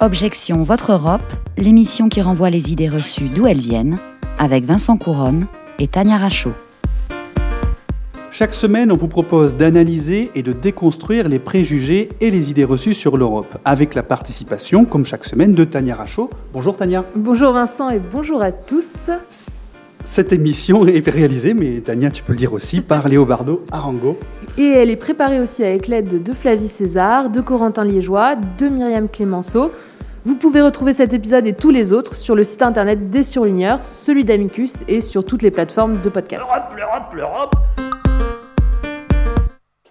Objection Votre Europe, l'émission qui renvoie les idées reçues d'où elles viennent, avec Vincent Couronne et Tania Rachaud. Chaque semaine, on vous propose d'analyser et de déconstruire les préjugés et les idées reçues sur l'Europe, avec la participation, comme chaque semaine, de Tania Rachaud. Bonjour Tania. Bonjour Vincent et bonjour à tous. Cette émission est réalisée, mais Tania, tu peux le dire aussi, par Léobardo Arango. Et elle est préparée aussi avec l'aide de Flavie César, de Corentin Liégeois, de Myriam Clémenceau. Vous pouvez retrouver cet épisode et tous les autres sur le site internet des surligneurs, celui d'Amicus et sur toutes les plateformes de podcast. L'Europe, l'Europe, l'Europe.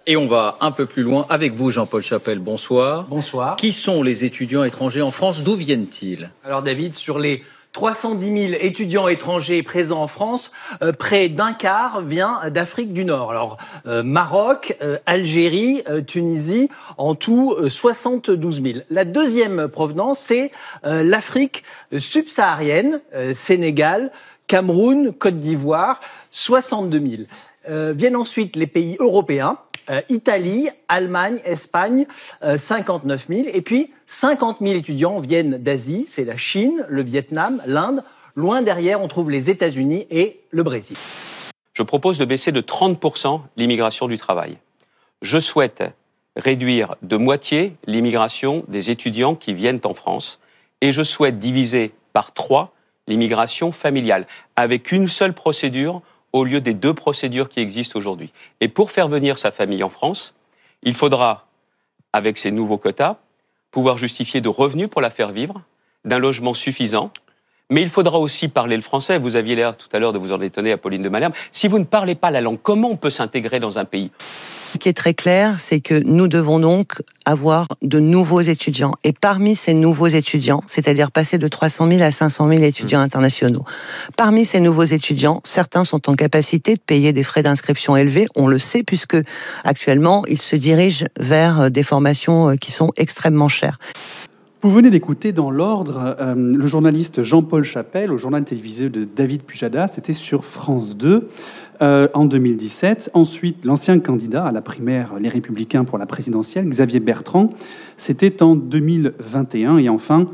Et on va un peu plus loin avec vous, Jean-Paul Chapelle. Bonsoir. Bonsoir. Qui sont les étudiants étrangers en France? D'où viennent-ils? Alors David, sur les 310 000 étudiants étrangers présents en France, euh, près d'un quart vient d'Afrique du Nord. Alors euh, Maroc, euh, Algérie, euh, Tunisie, en tout euh, 72 000. La deuxième provenance, c'est euh, l'Afrique subsaharienne, euh, Sénégal, Cameroun, Côte d'Ivoire, 62 000. Euh, viennent ensuite les pays européens, euh, Italie, Allemagne, Espagne, euh, 59 000. Et puis 50 000 étudiants viennent d'Asie, c'est la Chine, le Vietnam, l'Inde. Loin derrière, on trouve les États-Unis et le Brésil. Je propose de baisser de 30% l'immigration du travail. Je souhaite réduire de moitié l'immigration des étudiants qui viennent en France et je souhaite diviser par trois l'immigration familiale avec une seule procédure au lieu des deux procédures qui existent aujourd'hui. Et pour faire venir sa famille en France, il faudra, avec ces nouveaux quotas, pouvoir justifier de revenus pour la faire vivre, d'un logement suffisant, mais il faudra aussi parler le français. Vous aviez l'air tout à l'heure de vous en étonner, Apolline de Malherbe. Si vous ne parlez pas la langue, comment on peut s'intégrer dans un pays? Ce qui est très clair, c'est que nous devons donc avoir de nouveaux étudiants. Et parmi ces nouveaux étudiants, c'est-à-dire passer de 300 000 à 500 000 étudiants internationaux, parmi ces nouveaux étudiants, certains sont en capacité de payer des frais d'inscription élevés. On le sait puisque actuellement, ils se dirigent vers euh, des formations euh, qui sont extrêmement chères. Vous venez d'écouter dans l'ordre euh, le journaliste Jean-Paul Chapelle au journal télévisé de David Pujadas, c'était sur France 2 euh, en 2017. Ensuite, l'ancien candidat à la primaire Les Républicains pour la présidentielle, Xavier Bertrand, c'était en 2021. Et enfin,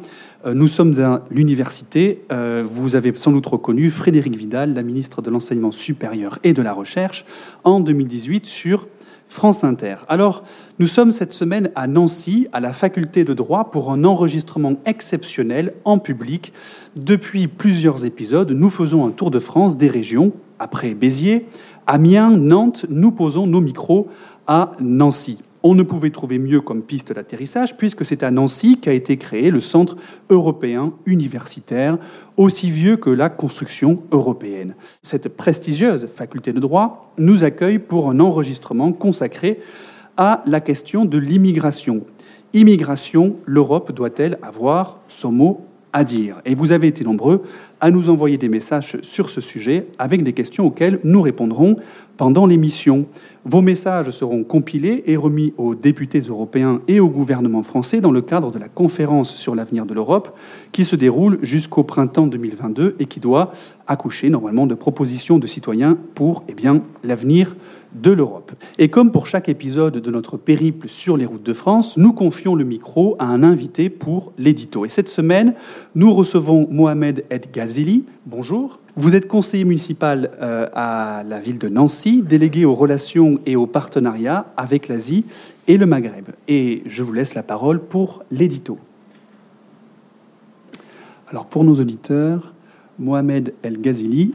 euh, nous sommes à l'université. Vous avez sans doute reconnu Frédéric Vidal, la ministre de l'Enseignement supérieur et de la Recherche, en 2018 sur France Inter. Alors, nous sommes cette semaine à Nancy, à la faculté de droit, pour un enregistrement exceptionnel en public. Depuis plusieurs épisodes, nous faisons un tour de France des régions. Après Béziers, Amiens, Nantes, nous posons nos micros à Nancy. On ne pouvait trouver mieux comme piste d'atterrissage puisque c'est à Nancy qu'a été créé le Centre européen universitaire, aussi vieux que la construction européenne. Cette prestigieuse faculté de droit nous accueille pour un enregistrement consacré à la question de l'immigration. Immigration, l'Europe doit-elle avoir son mot à dire Et vous avez été nombreux à nous envoyer des messages sur ce sujet avec des questions auxquelles nous répondrons pendant l'émission. Vos messages seront compilés et remis aux députés européens et au gouvernement français dans le cadre de la conférence sur l'avenir de l'Europe qui se déroule jusqu'au printemps 2022 et qui doit accoucher normalement de propositions de citoyens pour eh bien, l'avenir de l'Europe. Et comme pour chaque épisode de notre périple sur les routes de France, nous confions le micro à un invité pour l'édito. Et cette semaine, nous recevons Mohamed El Ghazili. Bonjour. Vous êtes conseiller municipal euh, à la ville de Nancy, délégué aux relations et aux partenariats avec l'Asie et le Maghreb. Et je vous laisse la parole pour l'édito. Alors pour nos auditeurs, Mohamed El Ghazili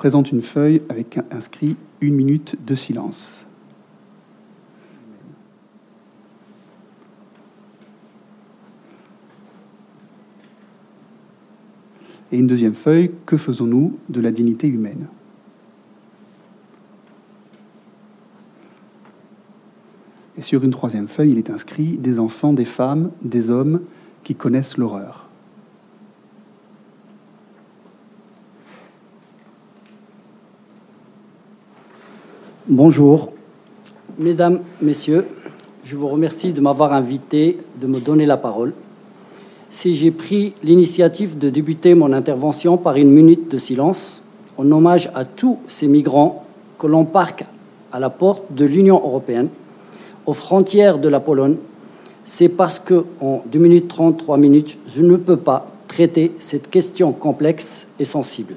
présente une feuille avec inscrit une minute de silence. Et une deuxième feuille, que faisons-nous de la dignité humaine? Et sur une troisième feuille, il est inscrit des enfants, des femmes, des hommes qui connaissent l'horreur. Bonjour, mesdames, messieurs, je vous remercie de m'avoir invité, de me donner la parole. Si j'ai pris l'initiative de débuter mon intervention par une minute de silence, en hommage à tous ces migrants que l'on parque à la porte de l'Union européenne, aux frontières de la Pologne, c'est parce que en 2 minutes 30, 3 minutes, je ne peux pas traiter cette question complexe et sensible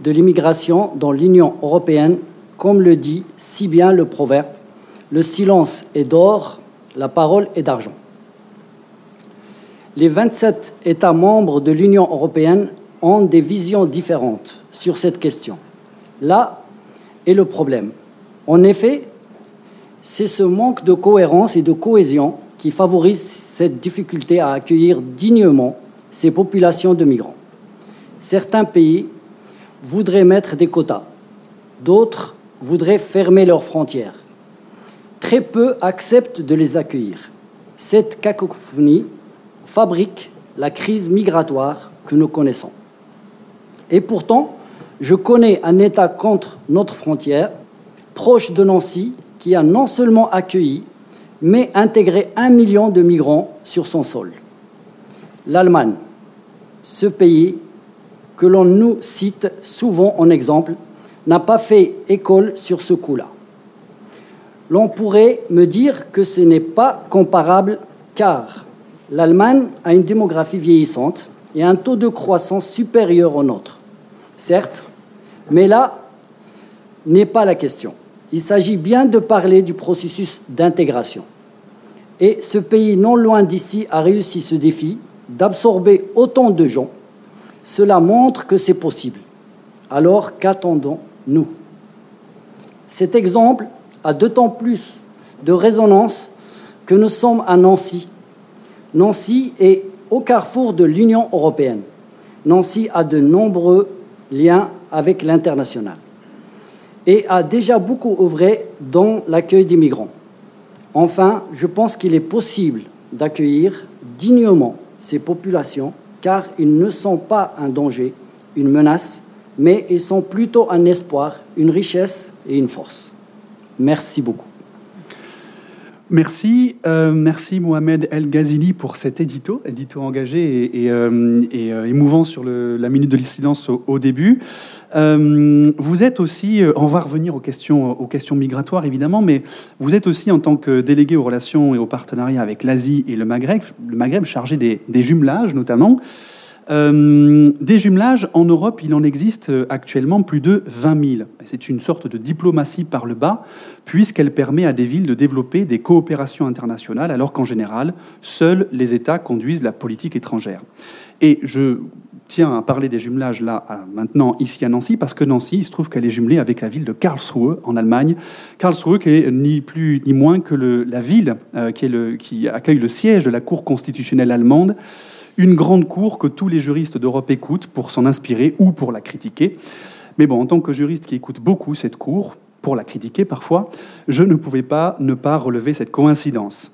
de l'immigration dans l'Union européenne, comme le dit si bien le proverbe, le silence est d'or, la parole est d'argent. Les 27 États membres de l'Union européenne ont des visions différentes sur cette question. Là est le problème. En effet, c'est ce manque de cohérence et de cohésion qui favorise cette difficulté à accueillir dignement ces populations de migrants. Certains pays voudraient mettre des quotas, d'autres voudraient fermer leurs frontières. Très peu acceptent de les accueillir. Cette cacophonie fabrique la crise migratoire que nous connaissons. Et pourtant, je connais un État contre notre frontière, proche de Nancy, qui a non seulement accueilli, mais intégré un million de migrants sur son sol. L'Allemagne, ce pays que l'on nous cite souvent en exemple, n'a pas fait école sur ce coup-là. L'on pourrait me dire que ce n'est pas comparable car l'Allemagne a une démographie vieillissante et un taux de croissance supérieur au nôtre. Certes, mais là n'est pas la question. Il s'agit bien de parler du processus d'intégration. Et ce pays non loin d'ici a réussi ce défi d'absorber autant de gens. Cela montre que c'est possible. Alors qu'attendons-nous Cet exemple a d'autant plus de résonance que nous sommes à Nancy. Nancy est au carrefour de l'Union européenne. Nancy a de nombreux liens avec l'international et a déjà beaucoup œuvré dans l'accueil des migrants. Enfin, je pense qu'il est possible d'accueillir dignement ces populations car ils ne sont pas un danger, une menace, mais ils sont plutôt un espoir, une richesse et une force. Merci beaucoup. Merci, euh, merci Mohamed El Ghazili pour cet édito, édito engagé et, euh, euh, émouvant sur la minute de silence au, début. vous êtes aussi, on va revenir aux questions, migratoires évidemment, mais vous êtes aussi en tant que délégué aux relations et aux partenariats avec l'Asie et le Maghreb, le Maghreb chargé des jumelages notamment. Euh, des jumelages, en Europe, il en existe actuellement plus de 20 000. C'est une sorte de diplomatie par le bas, puisqu'elle permet à des villes de développer des coopérations internationales, alors qu'en général, seuls les États conduisent la politique étrangère. Et je tiens à parler des jumelages là maintenant ici à Nancy parce que Nancy, il se trouve qu'elle est jumelée avec la ville de Karlsruhe en Allemagne. Karlsruhe qui est ni plus ni moins que la ville euh, qui accueille le siège de la Cour constitutionnelle allemande une grande cour que tous les juristes d'Europe écoutent pour s'en inspirer ou pour la critiquer. Mais bon, en tant que juriste qui écoute beaucoup cette cour, pour la critiquer parfois, je ne pouvais pas ne pas relever cette coïncidence.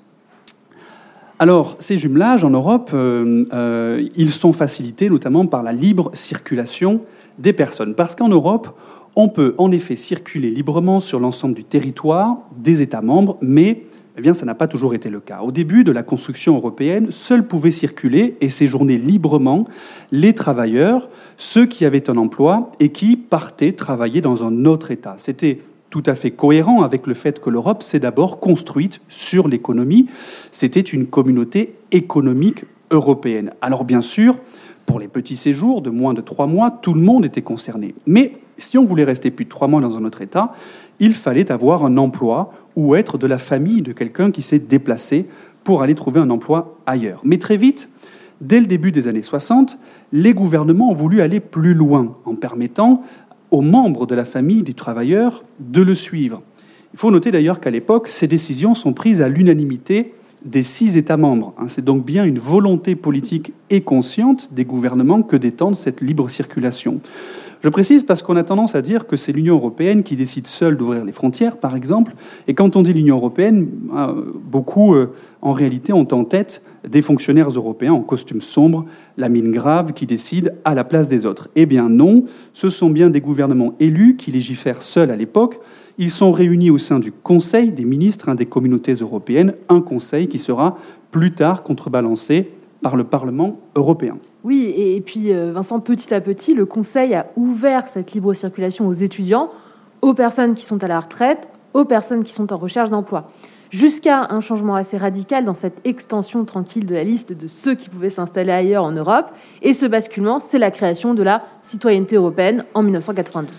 Alors, ces jumelages en Europe, euh, euh, ils sont facilités notamment par la libre circulation des personnes. Parce qu'en Europe, on peut en effet circuler librement sur l'ensemble du territoire des États membres, mais eh bien, ça n'a pas toujours été le cas. Au début de la construction européenne, seuls pouvaient circuler et séjourner librement les travailleurs, ceux qui avaient un emploi et qui partaient travailler dans un autre État. C'était tout à fait cohérent avec le fait que l'Europe s'est d'abord construite sur l'économie. C'était une communauté économique européenne. Alors bien sûr, pour les petits séjours de moins de trois mois, tout le monde était concerné. Mais si on voulait rester plus de trois mois dans un autre État, il fallait avoir un emploi ou être de la famille de quelqu'un qui s'est déplacé pour aller trouver un emploi ailleurs. Mais très vite, dès le début des années 60, les gouvernements ont voulu aller plus loin en permettant aux membres de la famille du travailleur de le suivre. Il faut noter d'ailleurs qu'à l'époque, ces décisions sont prises à l'unanimité des six États membres. Hein. C'est donc bien une volonté politique et consciente des gouvernements que d'étendre cette libre circulation. Je précise parce qu'on a tendance à dire que c'est l'Union européenne qui décide seule d'ouvrir les frontières, par exemple. Et quand on dit l'Union européenne, euh, beaucoup, euh, en réalité, ont en tête des fonctionnaires européens en costume sombre, la mine grave, qui décident à la place des autres. Eh bien non, ce sont bien des gouvernements élus qui légifèrent seuls à l'époque. Ils sont réunis au sein du Conseil des ministres des communautés européennes, un conseil qui sera plus tard contrebalancé par le Parlement européen. Oui, et puis euh, Vincent, petit à petit, le Conseil a ouvert cette libre circulation aux étudiants, aux personnes qui sont à la retraite, aux personnes qui sont en recherche d'emploi. Jusqu'à un changement assez radical dans cette extension tranquille de la liste de ceux qui pouvaient s'installer ailleurs en Europe. Et ce basculement, c'est la création de la citoyenneté européenne en 1992.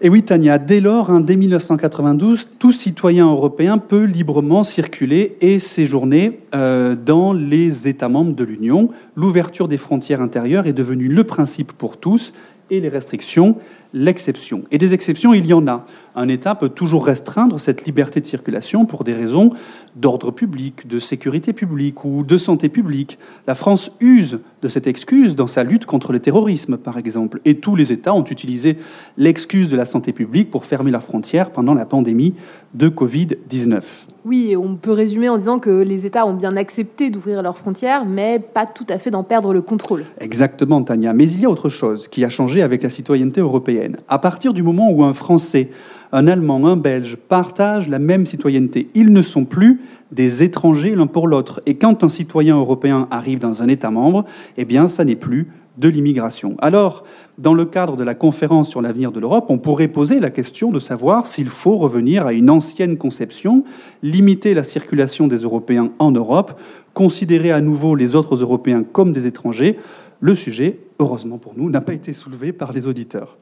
Et oui, Tania, dès lors, hein, dès 1992, tout citoyen européen peut librement circuler et séjourner euh, dans les États membres de l'Union. L'ouverture des frontières intérieures est devenue le principe pour tous et les restrictions l'exception. Et des exceptions, il y en a. Un État peut toujours restreindre cette liberté de circulation pour des raisons d'ordre public, de sécurité publique ou de santé publique. La France use de cette excuse dans sa lutte contre le terrorisme, par exemple. Et tous les États ont utilisé l'excuse de la santé publique pour fermer leurs frontières pendant la pandémie de Covid-19. Oui, on peut résumer en disant que les États ont bien accepté d'ouvrir leurs frontières, mais pas tout à fait d'en perdre le contrôle. Exactement, Tania. Mais il y a autre chose qui a changé avec la citoyenneté européenne. À partir du moment où un Français, un Allemand, un Belge partagent la même citoyenneté, ils ne sont plus des étrangers l'un pour l'autre. Et quand un citoyen européen arrive dans un État membre, eh bien, ça n'est plus de l'immigration. Alors, dans le cadre de la conférence sur l'avenir de l'Europe, on pourrait poser la question de savoir s'il faut revenir à une ancienne conception, limiter la circulation des Européens en Europe, considérer à nouveau les autres Européens comme des étrangers. Le sujet, heureusement pour nous, n'a pas été soulevé par les auditeurs.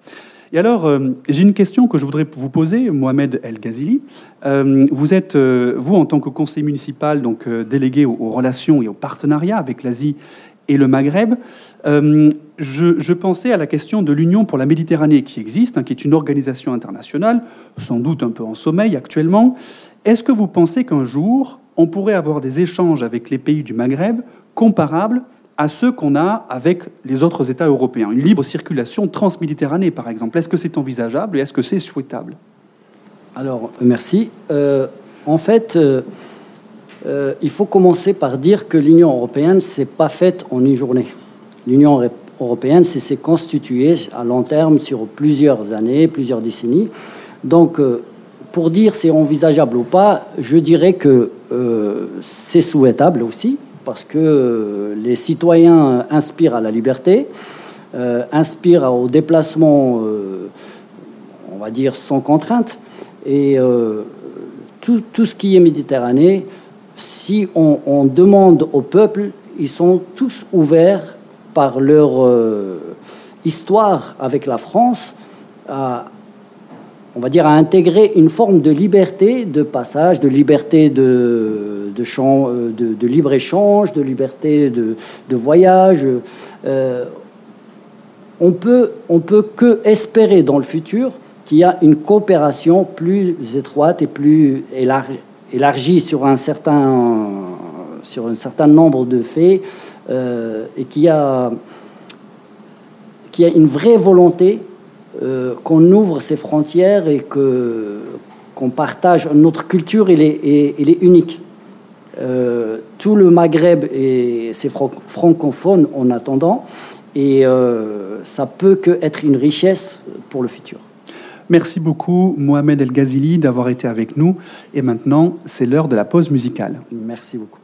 Et alors, euh, j'ai une question que je voudrais vous poser, Mohamed El Ghazili. Euh, vous êtes, euh, vous, en tant que conseiller municipal, donc délégué aux, relations et aux partenariats avec l'Asie et le Maghreb, je, je, pensais à la question de l'Union pour la Méditerranée qui existe, hein, qui est une organisation internationale, sans doute un peu en sommeil actuellement. Est-ce que vous pensez qu'un jour, on pourrait avoir des échanges avec les pays du Maghreb comparables à ceux qu'on a avec les autres États européens Une libre circulation transméditerranée, par exemple. Est-ce que c'est envisageable et est-ce que c'est souhaitable? Alors, merci. Euh, en fait, euh, euh, il faut commencer par dire que l'Union européenne, c'est pas faite en une journée. L'Union européenne, s'est constituée à long terme sur plusieurs années, plusieurs décennies. Donc, pour dire c'est envisageable ou pas, je dirais que c'est souhaitable aussi, parce que euh, les citoyens inspirent à la liberté, euh, inspirent au déplacement, euh, on va dire, sans contrainte. Et euh, tout, ce qui est Méditerranée, si on, on, demande au peuple, ils sont tous ouverts par leur euh, histoire avec la France à, on va dire, à intégrer une forme de liberté de passage, de liberté de, de libre-échange, de liberté de, voyage. Euh, on peut, peut que espérer dans le futur qu'il y a une coopération plus étroite et plus élargie, sur un certain nombre de faits euh, et qu'il y a une vraie volonté euh, qu'on ouvre ces frontières et que qu'on partage notre culture il est, il est unique euh, tout le Maghreb et c'est francophone en attendant et euh, ça peut que être une richesse pour le futur Merci beaucoup, Mohamed El Ghazili, d'avoir été avec nous. Et maintenant, c'est l'heure de la pause musicale. Merci beaucoup.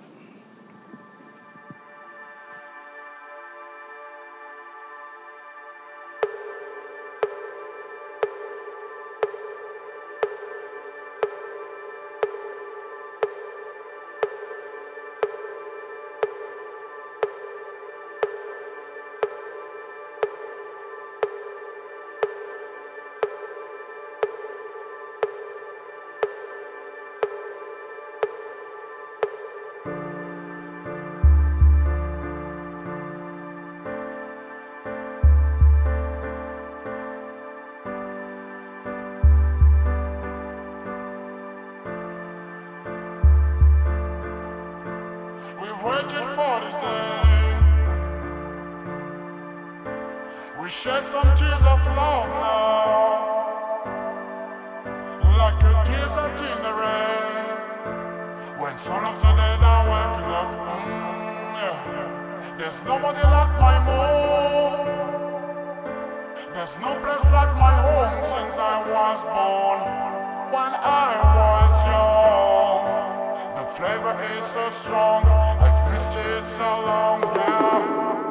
There's nobody like my moon. There's no place like my home since I was born. When I was young. The flavor is so strong, I've missed it so long now.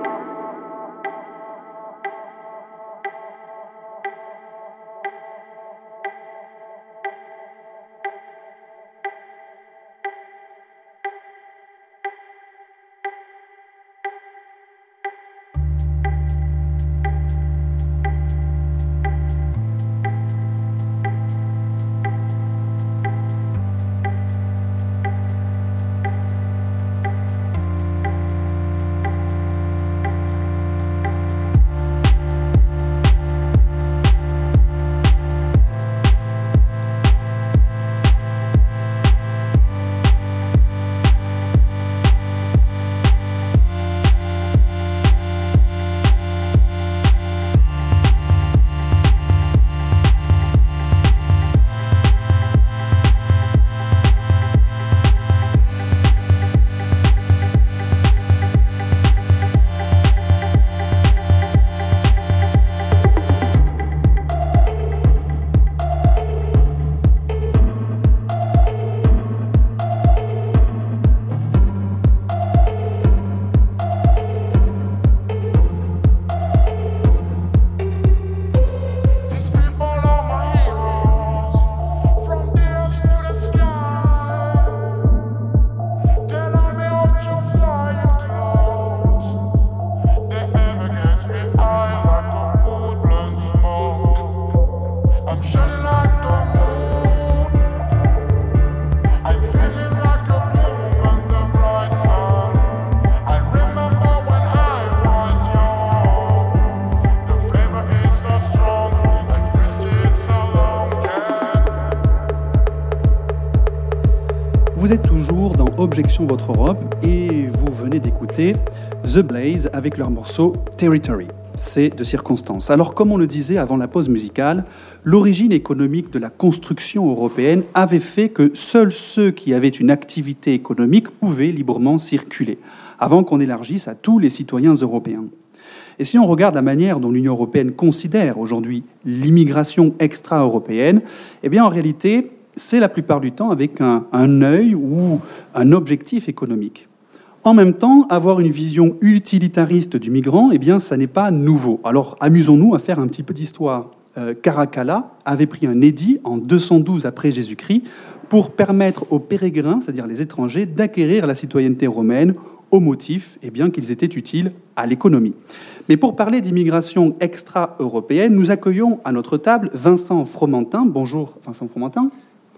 Votre Europe et vous venez d'écouter The Blaze avec leur morceau Territory. C'est de circonstance. Alors comme on le disait avant la pause musicale, l'origine économique de la construction européenne avait fait que seuls ceux qui avaient une activité économique pouvaient librement circuler, avant qu'on élargisse à tous les citoyens européens. Et si on regarde la manière dont l'Union européenne considère aujourd'hui l'immigration extra-européenne, eh bien en réalité, c'est la plupart du temps avec un, œil ou un objectif économique. En même temps, avoir une vision utilitariste du migrant, eh bien, ça n'est pas nouveau. Alors, amusons-nous à faire un petit peu d'histoire. Euh, Caracalla avait pris un édit en 212 après Jésus-Christ pour permettre aux pérégrins, c'est-à-dire les étrangers, d'acquérir la citoyenneté romaine au motif eh bien, qu'ils étaient utiles à l'économie. Mais pour parler d'immigration extra-européenne, nous accueillons à notre table Vincent Fromentin. Bonjour Vincent Fromentin.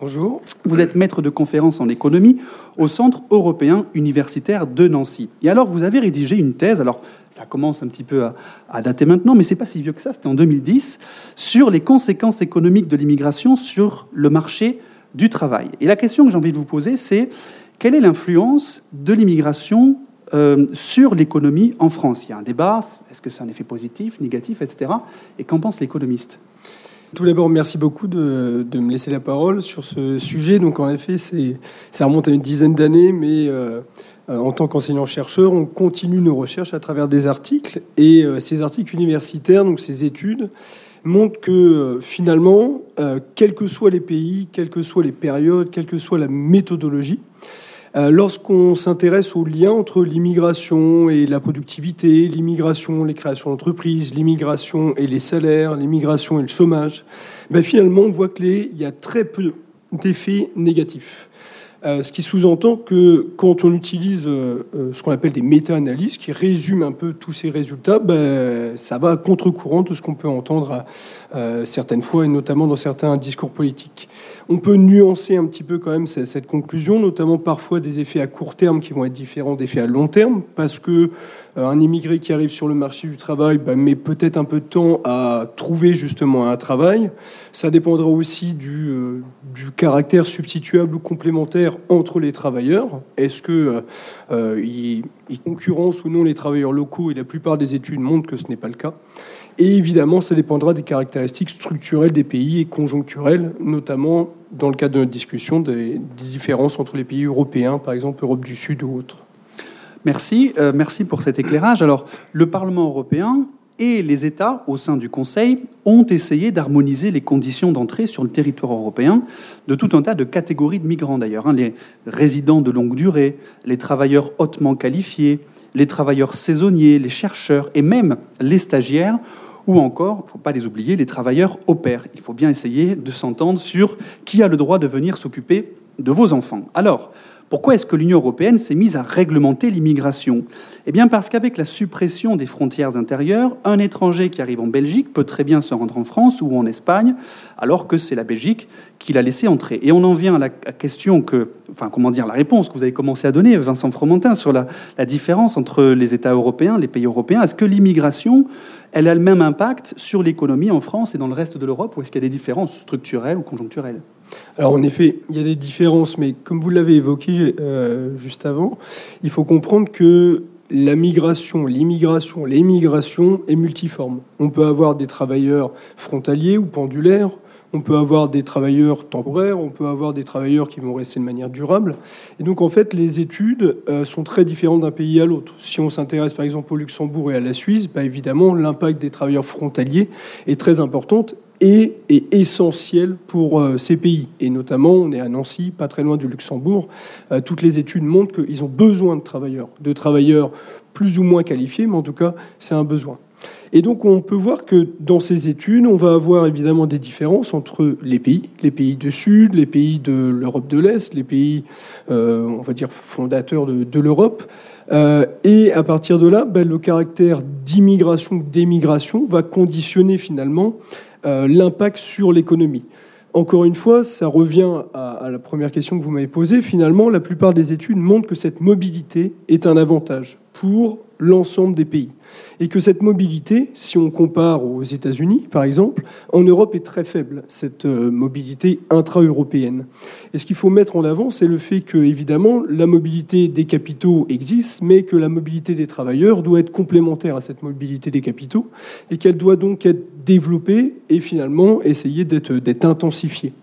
Bonjour. Vous êtes maître de conférence en économie au Centre européen universitaire de Nancy. Et alors, vous avez rédigé une thèse, alors ça commence un petit peu à, dater maintenant, mais c'est pas si vieux que ça, c'était en 2010, sur les conséquences économiques de l'immigration sur le marché du travail. Et la question que j'ai envie de vous poser, c'est quelle est l'influence de l'immigration euh, sur l'économie en France? Il y a un débat, est-ce que c'est un effet positif, négatif, etc. Et qu'en pense l'économiste tout d'abord, merci beaucoup de, me laisser la parole sur ce sujet. Donc, en effet, ça remonte à une dizaine d'années, mais euh, en tant qu'enseignant-chercheur, on continue nos recherches à travers des articles. Et euh, ces articles universitaires, donc ces études, montrent que euh, finalement, euh, quels que soient les pays, quelles que soient les périodes, quelle que soit la méthodologie, euh, lorsqu'on s'intéresse aux liens entre l'immigration et la productivité, l'immigration, les créations d'entreprises, l'immigration et les salaires, l'immigration et le chômage, ben finalement, on voit qu'il y a très peu d'effets négatifs. Euh, ce qui sous-entend que quand on utilise euh, ce qu'on appelle des méta-analyses qui résument un peu tous ces résultats, ben, ça va à contre-courant de ce qu'on peut entendre à, certaines fois, et notamment dans certains discours politiques. On peut nuancer un petit peu quand même cette conclusion, notamment parfois des effets à court terme qui vont être différents d'effets à long terme, parce que euh, un immigré qui arrive sur le marché du travail bah, met peut-être un peu de temps à trouver justement un travail. Ça dépendra aussi du, euh, caractère substituable ou complémentaire entre les travailleurs. Est-ce que euh, ils, ils concurrencent ou non les travailleurs locaux Et la plupart des études montrent que ce n'est pas le cas. Et évidemment, ça dépendra des caractéristiques structurelles des pays et conjoncturelles, notamment dans le cadre de notre discussion des, différences entre les pays européens, par exemple Europe du Sud ou autres. Merci, euh, merci pour cet éclairage. Alors, le Parlement européen et les États au sein du Conseil ont essayé d'harmoniser les conditions d'entrée sur le territoire européen de tout un tas de catégories de migrants d'ailleurs. Hein, les résidents de longue durée, les travailleurs hautement qualifiés, les travailleurs saisonniers, les chercheurs et même les stagiaires ou encore, il ne faut pas les oublier, les travailleurs au pair. Il faut bien essayer de s'entendre sur qui a le droit de venir s'occuper de vos enfants. Alors, pourquoi est-ce que l'Union européenne s'est mise à réglementer l'immigration? Eh bien parce qu'avec la suppression des frontières intérieures, un étranger qui arrive en Belgique peut très bien se rendre en France ou en Espagne, alors que c'est la Belgique qui l'a laissé entrer. Et on en vient à la question que, enfin comment dire, la réponse que vous avez commencé à donner, Vincent Fromentin, sur la, différence entre les États européens, les pays européens. Est-ce que l'immigration, elle a le même impact sur l'économie en France et dans le reste de l'Europe, ou est-ce qu'il y a des différences structurelles ou conjoncturelles? Alors en effet, il y a des différences, mais comme vous l'avez évoqué euh, juste avant, il faut comprendre que la migration, l'immigration, l'émigration est multiforme. On peut avoir des travailleurs frontaliers ou pendulaires, on peut avoir des travailleurs temporaires, on peut avoir des travailleurs qui vont rester de manière durable. Et donc en fait, les études euh, sont très différentes d'un pays à l'autre. Si on s'intéresse par exemple au Luxembourg et à la Suisse, bah, évidemment l'impact des travailleurs frontaliers est très important est essentiel pour euh, ces pays. Et notamment, on est à Nancy, pas très loin du Luxembourg. Euh, toutes les études montrent qu'ils ont besoin de travailleurs, de travailleurs plus ou moins qualifiés, mais en tout cas, c'est un besoin. Et donc, on peut voir que dans ces études, on va avoir évidemment des différences entre les pays, les pays du Sud, les pays de l'Europe de l'Est, les pays, euh, on va dire, fondateurs de, l'Europe. Et à partir de là, ben, le caractère d'immigration ou d'émigration va conditionner finalement l'impact sur l'économie. Encore une fois, ça revient à, la première question que vous m'avez posée. Finalement, la plupart des études montrent que cette mobilité est un avantage pour l'ensemble des pays. Et que cette mobilité, si on compare aux États-Unis, par exemple, en Europe est très faible, cette euh, mobilité intra-européenne. Et ce qu'il faut mettre en avant, c'est le fait que, évidemment, la mobilité des capitaux existe, mais que la mobilité des travailleurs doit être complémentaire à cette mobilité des capitaux, et qu'elle doit donc être développée et finalement essayer d'être intensifiée.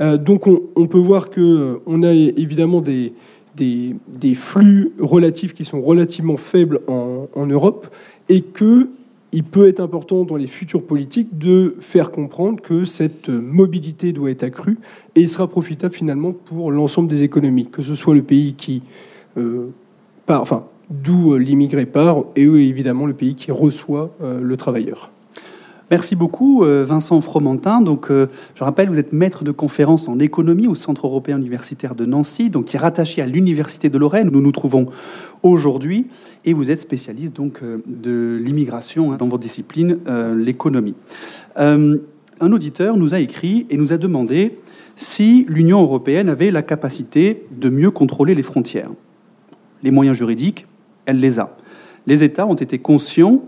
Euh, donc on, peut voir qu'on a évidemment des, des, flux relatifs qui sont relativement faibles en, Europe et qu'il peut être important dans les futures politiques de faire comprendre que cette mobilité doit être accrue et sera profitable finalement pour l'ensemble des économies, que ce soit le pays euh, d'où l'immigré part et évidemment le pays qui reçoit euh, le travailleur. Merci beaucoup, euh, Vincent Fromentin. Donc, euh, je rappelle, vous êtes maître de conférence en économie au Centre européen universitaire de Nancy, donc qui est rattaché à l'Université de Lorraine, où nous nous trouvons aujourd'hui. Et vous êtes spécialiste donc euh, de l'immigration hein, dans votre discipline, l'économie. un auditeur nous a écrit et nous a demandé si l'Union européenne avait la capacité de mieux contrôler les frontières. Les moyens juridiques, elle les a. Les États ont été conscients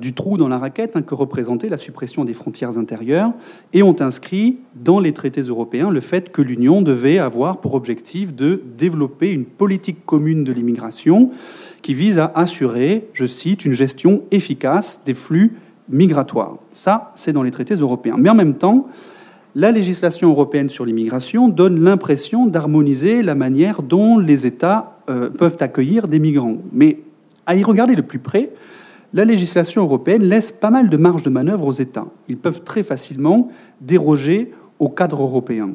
du trou dans la raquette hein, que représentait la suppression des frontières intérieures et ont inscrit dans les traités européens le fait que l'Union devait avoir pour objectif de développer une politique commune de l'immigration qui vise à assurer, je cite, une gestion efficace des flux migratoires. Ça, c'est dans les traités européens. Mais en même temps, la législation européenne sur l'immigration donne l'impression d'harmoniser la manière dont les États euh, peuvent accueillir des migrants. Mais à y regarder de plus près, la législation européenne laisse pas mal de marge de manœuvre aux États. Ils peuvent très facilement déroger au cadre européen.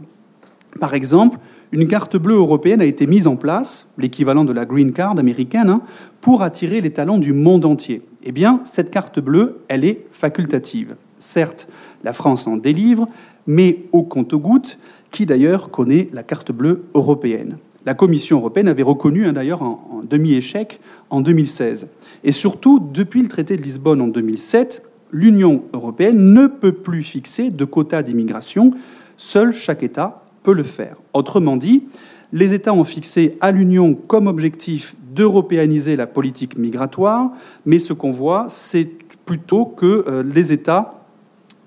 Par exemple, une carte bleue européenne a été mise en place, l'équivalent de la Green Card américaine, hein, pour attirer les talents du monde entier. Eh bien, cette carte bleue, elle est facultative. Certes, la France en délivre, mais au compte-gouttes, qui d'ailleurs connaît la carte bleue européenne. La Commission européenne avait reconnu hein, d'ailleurs en demi-échec en 2016. Et surtout, depuis le traité de Lisbonne en 2007, l'Union européenne ne peut plus fixer de quotas d'immigration. Seul chaque État peut le faire. Autrement dit, les États ont fixé à l'Union comme objectif d'européaniser la politique migratoire, mais ce qu'on voit, c'est plutôt que euh, les États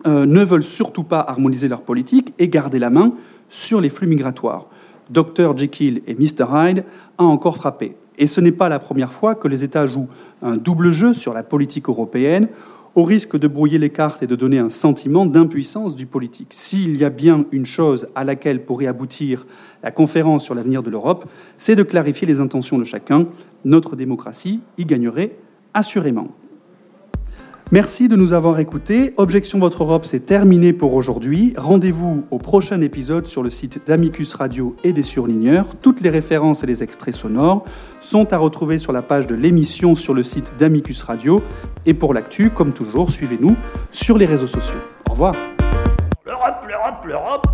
euh, ne veulent surtout pas harmoniser leur politique et garder la main sur les flux migratoires. Dr Jekyll et Mr Hyde a encore frappé. Et ce n'est pas la première fois que les États jouent un double jeu sur la politique européenne, au risque de brouiller les cartes et de donner un sentiment d'impuissance du politique. S'il y a bien une chose à laquelle pourrait aboutir la conférence sur l'avenir de l'Europe, c'est de clarifier les intentions de chacun. Notre démocratie y gagnerait assurément. Merci de nous avoir écoutés. Objection Votre Europe, c'est terminé pour aujourd'hui. Rendez-vous au prochain épisode sur le site d'Amicus Radio et des surligneurs. Toutes les références et les extraits sonores sont à retrouver sur la page de l'émission sur le site d'Amicus Radio. Et pour l'actu, comme toujours, suivez-nous sur les réseaux sociaux. Au revoir. L'Europe, l'Europe, l'Europe